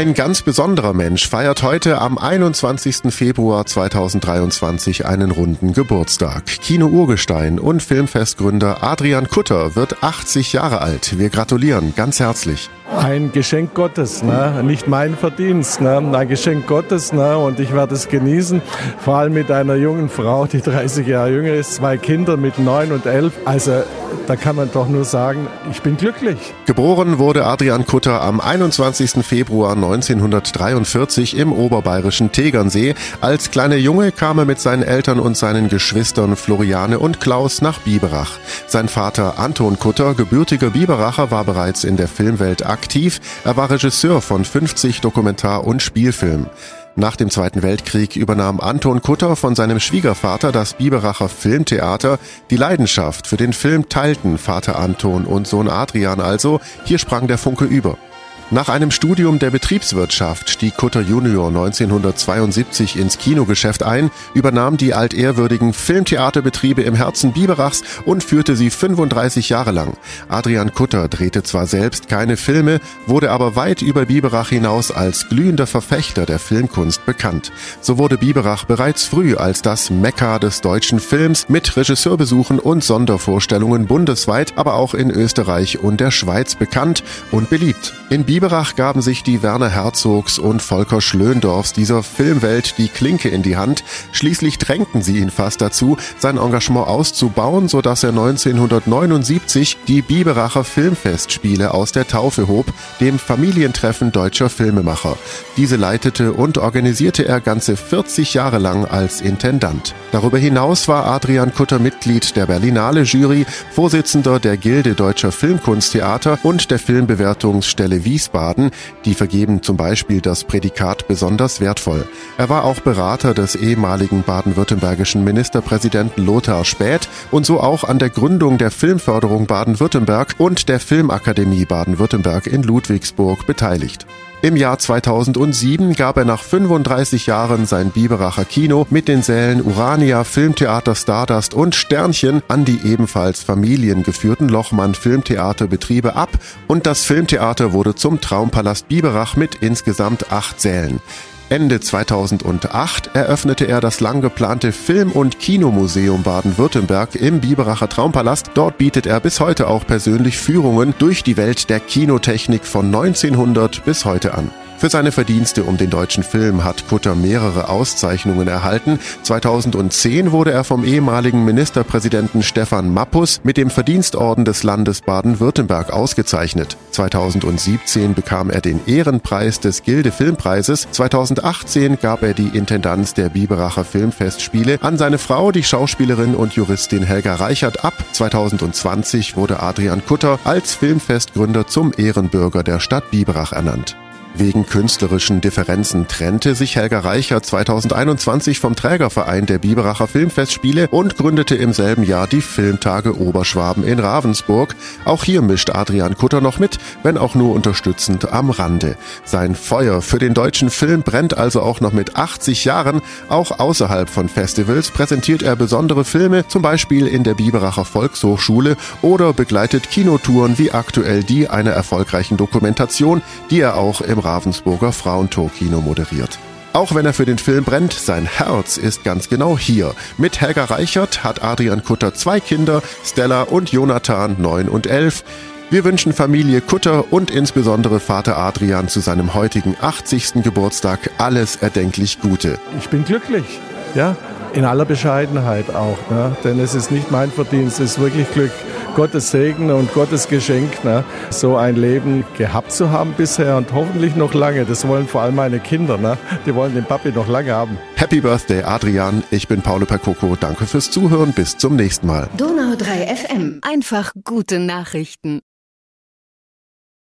Ein ganz besonderer Mensch feiert heute am 21. Februar 2023 einen runden Geburtstag. Kino-Urgestein und Filmfestgründer Adrian Kutter wird 80 Jahre alt. Wir gratulieren ganz herzlich. Ein Geschenk Gottes, ne? nicht mein Verdienst, ne? ein Geschenk Gottes ne? und ich werde es genießen, vor allem mit einer jungen Frau, die 30 Jahre jünger ist, zwei Kinder mit neun und elf. Also da kann man doch nur sagen, ich bin glücklich. Geboren wurde Adrian Kutter am 21. Februar 1943 im oberbayerischen Tegernsee. Als kleiner Junge kam er mit seinen Eltern und seinen Geschwistern Floriane und Klaus nach Biberach. Sein Vater Anton Kutter, gebürtiger Biberacher, war bereits in der Filmwelt aktiv. Er war Regisseur von 50 Dokumentar- und Spielfilmen. Nach dem Zweiten Weltkrieg übernahm Anton Kutter von seinem Schwiegervater das Biberacher Filmtheater. Die Leidenschaft für den Film teilten Vater Anton und Sohn Adrian also. Hier sprang der Funke über. Nach einem Studium der Betriebswirtschaft stieg Kutter Junior 1972 ins Kinogeschäft ein, übernahm die altehrwürdigen Filmtheaterbetriebe im Herzen Biberachs und führte sie 35 Jahre lang. Adrian Kutter drehte zwar selbst keine Filme, wurde aber weit über Biberach hinaus als glühender Verfechter der Filmkunst bekannt. So wurde Biberach bereits früh als das Mekka des deutschen Films mit Regisseurbesuchen und Sondervorstellungen bundesweit, aber auch in Österreich und der Schweiz bekannt und beliebt. In Biberach gaben sich die Werner Herzogs und Volker Schlöndorfs dieser Filmwelt die Klinke in die Hand. Schließlich drängten sie ihn fast dazu, sein Engagement auszubauen, sodass er 1979 die Biberacher Filmfestspiele aus der Taufe hob, dem Familientreffen deutscher Filmemacher. Diese leitete und organisierte er ganze 40 Jahre lang als Intendant. Darüber hinaus war Adrian Kutter Mitglied der Berlinale Jury, Vorsitzender der Gilde Deutscher Filmkunsttheater und der Filmbewertungsstelle Wiesbaden Wiesbaden, die vergeben zum Beispiel das Prädikat besonders wertvoll. Er war auch Berater des ehemaligen baden-württembergischen Ministerpräsidenten Lothar Späth und so auch an der Gründung der Filmförderung Baden-Württemberg und der Filmakademie Baden-Württemberg in Ludwigsburg beteiligt. Im Jahr 2007 gab er nach 35 Jahren sein Biberacher Kino mit den Sälen Urania, Filmtheater Stardust und Sternchen an die ebenfalls familiengeführten Lochmann Filmtheaterbetriebe ab und das Filmtheater wurde zum Traumpalast Biberach mit insgesamt acht Sälen. Ende 2008 eröffnete er das lang geplante Film- und Kinomuseum Baden-Württemberg im Biberacher Traumpalast. Dort bietet er bis heute auch persönlich Führungen durch die Welt der Kinotechnik von 1900 bis heute an. Für seine Verdienste um den deutschen Film hat Kutter mehrere Auszeichnungen erhalten. 2010 wurde er vom ehemaligen Ministerpräsidenten Stefan Mappus mit dem Verdienstorden des Landes Baden-Württemberg ausgezeichnet. 2017 bekam er den Ehrenpreis des Gilde Filmpreises. 2018 gab er die Intendanz der Biberacher Filmfestspiele an seine Frau, die Schauspielerin und Juristin Helga Reichert ab. 2020 wurde Adrian Kutter als Filmfestgründer zum Ehrenbürger der Stadt Biberach ernannt. Wegen künstlerischen Differenzen trennte sich Helga Reicher 2021 vom Trägerverein der Biberacher Filmfestspiele und gründete im selben Jahr die Filmtage Oberschwaben in Ravensburg. Auch hier mischt Adrian Kutter noch mit, wenn auch nur unterstützend am Rande. Sein Feuer für den deutschen Film brennt also auch noch mit 80 Jahren. Auch außerhalb von Festivals präsentiert er besondere Filme, zum Beispiel in der Biberacher Volkshochschule oder begleitet Kinotouren wie aktuell die einer erfolgreichen Dokumentation, die er auch im Ravensburger Frauentor-Kino moderiert. Auch wenn er für den Film brennt, sein Herz ist ganz genau hier. Mit Helga Reichert hat Adrian Kutter zwei Kinder, Stella und Jonathan, neun und elf. Wir wünschen Familie Kutter und insbesondere Vater Adrian zu seinem heutigen 80. Geburtstag alles erdenklich Gute. Ich bin glücklich, ja, in aller Bescheidenheit auch, ne? denn es ist nicht mein Verdienst, es ist wirklich Glück. Gottes Segen und Gottes Geschenk, ne? so ein Leben gehabt zu haben bisher und hoffentlich noch lange. Das wollen vor allem meine Kinder. Ne? Die wollen den Papi noch lange haben. Happy Birthday, Adrian. Ich bin Paolo Percoco. Danke fürs Zuhören. Bis zum nächsten Mal. Donau 3 FM. Einfach gute Nachrichten.